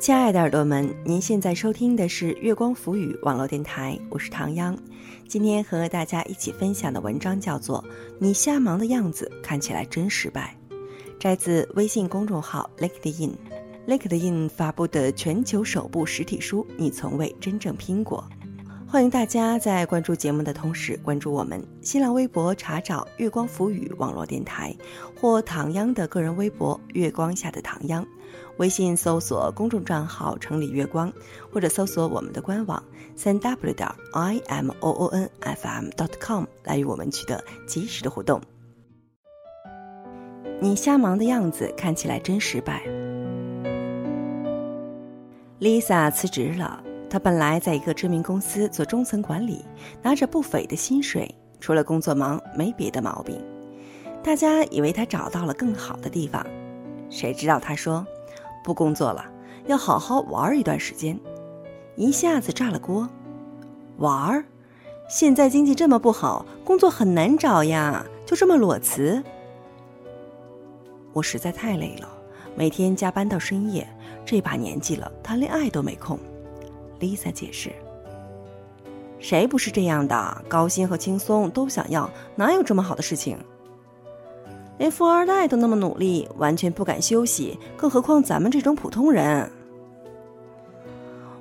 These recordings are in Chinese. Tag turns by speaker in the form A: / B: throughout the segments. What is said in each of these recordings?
A: 亲爱的耳朵们，您现在收听的是月光浮语网络电台，我是唐央。今天和大家一起分享的文章叫做《你瞎忙的样子看起来真失败》，摘自微信公众号 LinkedIn。LinkedIn 发布的全球首部实体书《你从未真正拼过》。欢迎大家在关注节目的同时关注我们新浪微博，查找“月光浮语网络电台”或唐央的个人微博“月光下的唐央”。微信搜索公众账号“城里月光”，或者搜索我们的官网三 w 点 i m o o n f m dot com 来与我们取得及时的互动。你瞎忙的样子看起来真失败。Lisa 辞职了。她本来在一个知名公司做中层管理，拿着不菲的薪水，除了工作忙没别的毛病。大家以为她找到了更好的地方，谁知道她说不工作了，要好好玩一段时间，一下子炸了锅。玩儿？现在经济这么不好，工作很难找呀，就这么裸辞？我实在太累了，每天加班到深夜，这把年纪了，谈恋爱都没空。Lisa 解释：“谁不是这样的？高薪和轻松都想要，哪有这么好的事情？连富二代都那么努力，完全不敢休息，更何况咱们这种普通人？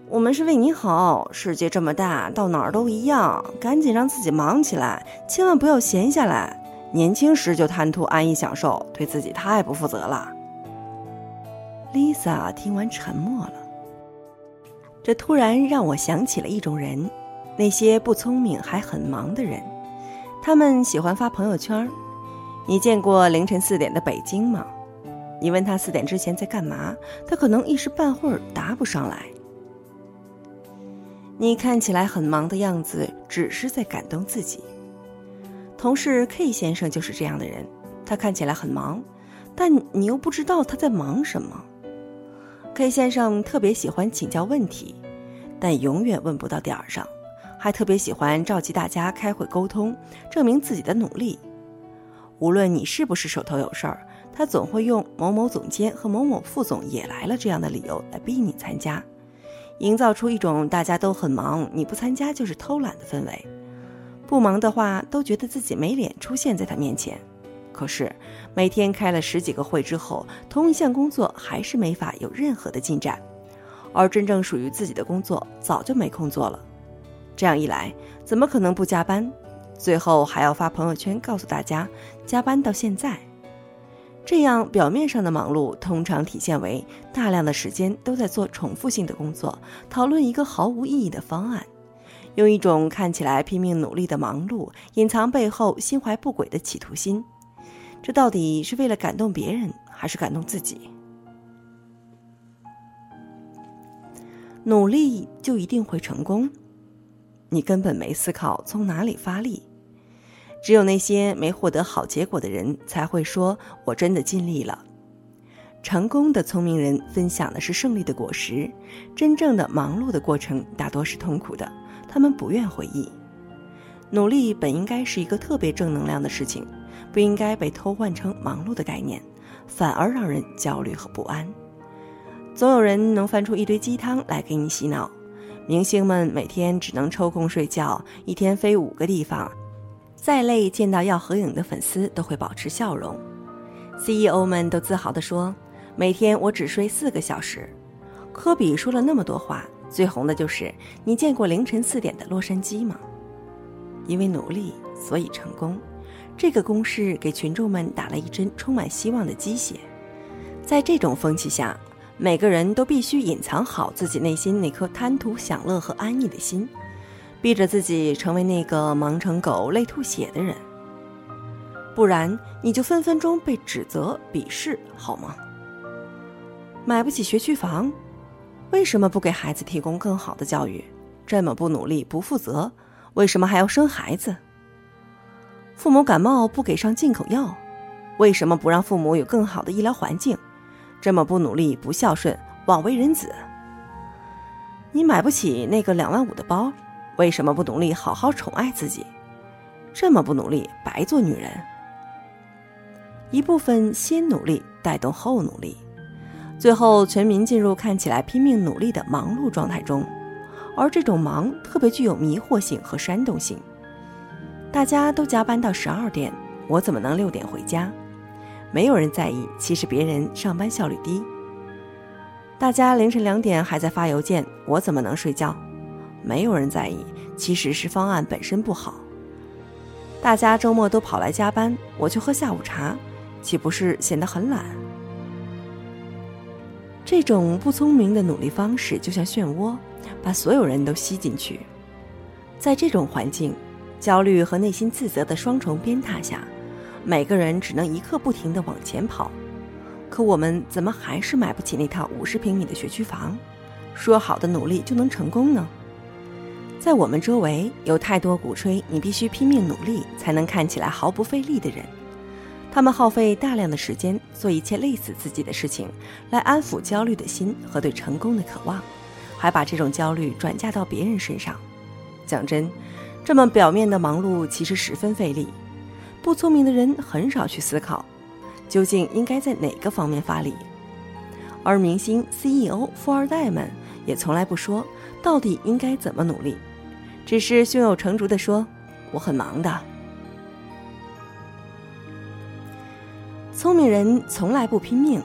A: 我们是为你好，世界这么大，到哪儿都一样，赶紧让自己忙起来，千万不要闲下来。年轻时就贪图安逸享受，对自己太不负责了。”Lisa 听完沉默了。这突然让我想起了一种人，那些不聪明还很忙的人，他们喜欢发朋友圈。你见过凌晨四点的北京吗？你问他四点之前在干嘛，他可能一时半会儿答不上来。你看起来很忙的样子，只是在感动自己。同事 K 先生就是这样的人，他看起来很忙，但你又不知道他在忙什么。K 先生特别喜欢请教问题，但永远问不到点儿上，还特别喜欢召集大家开会沟通，证明自己的努力。无论你是不是手头有事儿，他总会用某某总监和某某副总也来了这样的理由来逼你参加，营造出一种大家都很忙，你不参加就是偷懒的氛围。不忙的话，都觉得自己没脸出现在他面前。可是，每天开了十几个会之后，同一项工作还是没法有任何的进展，而真正属于自己的工作早就没空做了。这样一来，怎么可能不加班？最后还要发朋友圈告诉大家加班到现在。这样表面上的忙碌，通常体现为大量的时间都在做重复性的工作，讨论一个毫无意义的方案，用一种看起来拼命努力的忙碌，隐藏背后心怀不轨的企图心。这到底是为了感动别人，还是感动自己？努力就一定会成功？你根本没思考从哪里发力。只有那些没获得好结果的人才会说：“我真的尽力了。”成功的聪明人分享的是胜利的果实，真正的忙碌的过程大多是痛苦的，他们不愿回忆。努力本应该是一个特别正能量的事情。不应该被偷换成忙碌的概念，反而让人焦虑和不安。总有人能翻出一堆鸡汤来给你洗脑。明星们每天只能抽空睡觉，一天飞五个地方，再累见到要合影的粉丝都会保持笑容。CEO 们都自豪地说：“每天我只睡四个小时。”科比说了那么多话，最红的就是“你见过凌晨四点的洛杉矶吗？”因为努力，所以成功。这个公式给群众们打了一针充满希望的鸡血。在这种风气下，每个人都必须隐藏好自己内心那颗贪图享乐和安逸的心，逼着自己成为那个忙成狗、累吐血的人。不然，你就分分钟被指责、鄙视，好吗？买不起学区房，为什么不给孩子提供更好的教育？这么不努力、不负责，为什么还要生孩子？父母感冒不给上进口药，为什么不让父母有更好的医疗环境？这么不努力、不孝顺、枉为人子。你买不起那个两万五的包，为什么不努力好好宠爱自己？这么不努力，白做女人。一部分先努力带动后努力，最后全民进入看起来拼命努力的忙碌状态中，而这种忙特别具有迷惑性和煽动性。大家都加班到十二点，我怎么能六点回家？没有人在意，其实别人上班效率低。大家凌晨两点还在发邮件，我怎么能睡觉？没有人在意，其实是方案本身不好。大家周末都跑来加班，我去喝下午茶，岂不是显得很懒？这种不聪明的努力方式就像漩涡，把所有人都吸进去。在这种环境，焦虑和内心自责的双重鞭挞下，每个人只能一刻不停地往前跑。可我们怎么还是买不起那套五十平米的学区房？说好的努力就能成功呢？在我们周围有太多鼓吹你必须拼命努力才能看起来毫不费力的人，他们耗费大量的时间做一切累死自己的事情，来安抚焦虑的心和对成功的渴望，还把这种焦虑转嫁到别人身上。讲真，这么表面的忙碌其实十分费力。不聪明的人很少去思考。究竟应该在哪个方面发力？而明星、CEO、富二代们也从来不说到底应该怎么努力，只是胸有成竹地说：“我很忙的。”聪明人从来不拼命，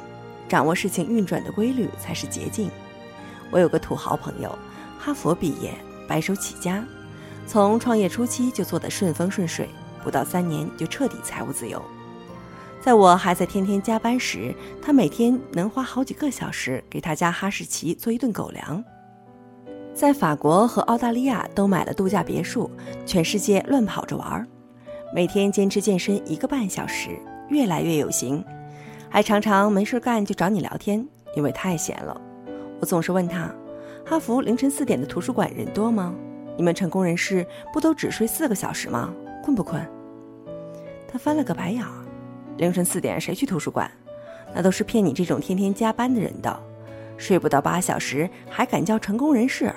A: 掌握事情运转的规律才是捷径。我有个土豪朋友，哈佛毕业，白手起家，从创业初期就做得顺风顺水，不到三年就彻底财务自由。在我还在天天加班时，他每天能花好几个小时给他家哈士奇做一顿狗粮。在法国和澳大利亚都买了度假别墅，全世界乱跑着玩儿，每天坚持健身一个半小时，越来越有型，还常常没事干就找你聊天，因为太闲了。我总是问他：“哈佛凌晨四点的图书馆人多吗？你们成功人士不都只睡四个小时吗？困不困？”他翻了个白眼儿。凌晨四点谁去图书馆？那都是骗你这种天天加班的人的。睡不到八小时还敢叫成功人士？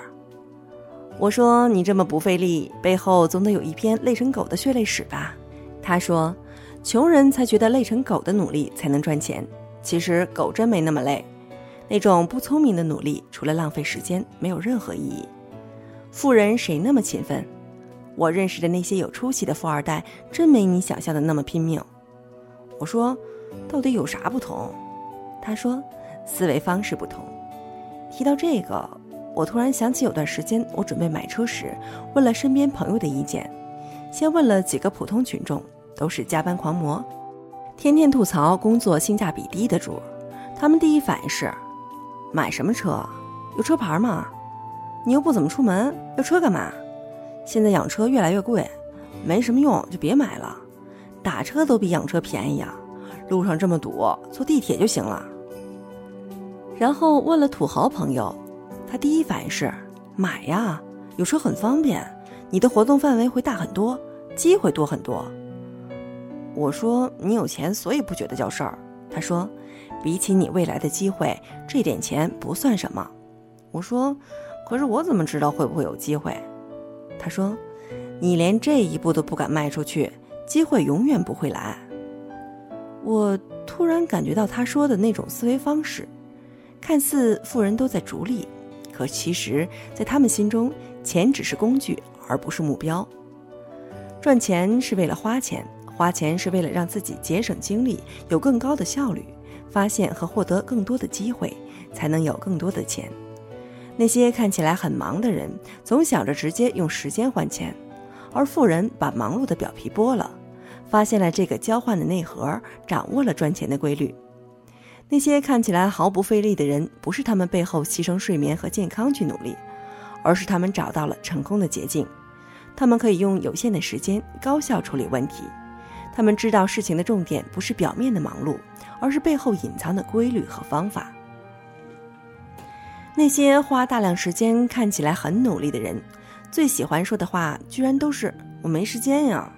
A: 我说你这么不费力，背后总得有一篇累成狗的血泪史吧？他说，穷人才觉得累成狗的努力才能赚钱。其实狗真没那么累。那种不聪明的努力，除了浪费时间，没有任何意义。富人谁那么勤奋？我认识的那些有出息的富二代，真没你想象的那么拼命。我说，到底有啥不同？他说，思维方式不同。提到这个，我突然想起有段时间我准备买车时，问了身边朋友的意见，先问了几个普通群众，都是加班狂魔，天天吐槽工作性价比低的主。他们第一反应是，买什么车？有车牌吗？你又不怎么出门，要车干嘛？现在养车越来越贵，没什么用就别买了。打车都比养车便宜啊！路上这么堵，坐地铁就行了。然后问了土豪朋友，他第一反应是买呀，有车很方便，你的活动范围会大很多，机会多很多。我说你有钱，所以不觉得叫事儿。他说，比起你未来的机会，这点钱不算什么。我说，可是我怎么知道会不会有机会？他说，你连这一步都不敢迈出去。机会永远不会来。我突然感觉到他说的那种思维方式，看似富人都在逐利，可其实，在他们心中，钱只是工具，而不是目标。赚钱是为了花钱，花钱是为了让自己节省精力，有更高的效率，发现和获得更多的机会，才能有更多的钱。那些看起来很忙的人，总想着直接用时间换钱。而富人把忙碌的表皮剥了，发现了这个交换的内核，掌握了赚钱的规律。那些看起来毫不费力的人，不是他们背后牺牲睡眠和健康去努力，而是他们找到了成功的捷径。他们可以用有限的时间高效处理问题。他们知道事情的重点不是表面的忙碌，而是背后隐藏的规律和方法。那些花大量时间看起来很努力的人。最喜欢说的话，居然都是“我没时间呀”。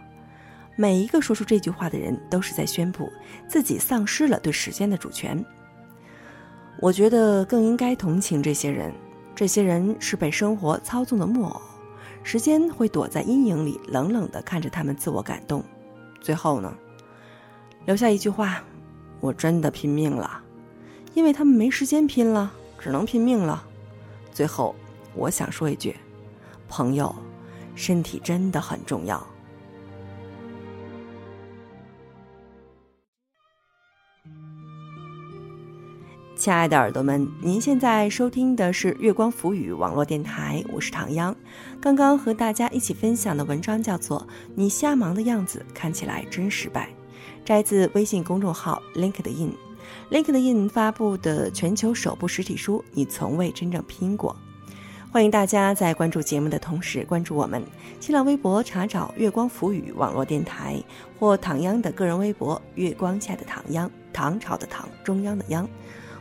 A: 每一个说出这句话的人，都是在宣布自己丧失了对时间的主权。我觉得更应该同情这些人，这些人是被生活操纵的木偶，时间会躲在阴影里，冷冷地看着他们自我感动。最后呢，留下一句话：“我真的拼命了。”因为他们没时间拼了，只能拼命了。最后，我想说一句，朋友，身体真的很重要。亲爱的耳朵们，您现在收听的是月光浮语网络电台，我是唐央。刚刚和大家一起分享的文章叫做《你瞎忙的样子看起来真失败》，摘自微信公众号 LinkedIn。LinkedIn 发布的全球首部实体书《你从未真正拼过》。欢迎大家在关注节目的同时关注我们新浪微博，查找“月光浮语网络电台”或唐央的个人微博“月光下的唐央”，唐朝的唐，中央的央。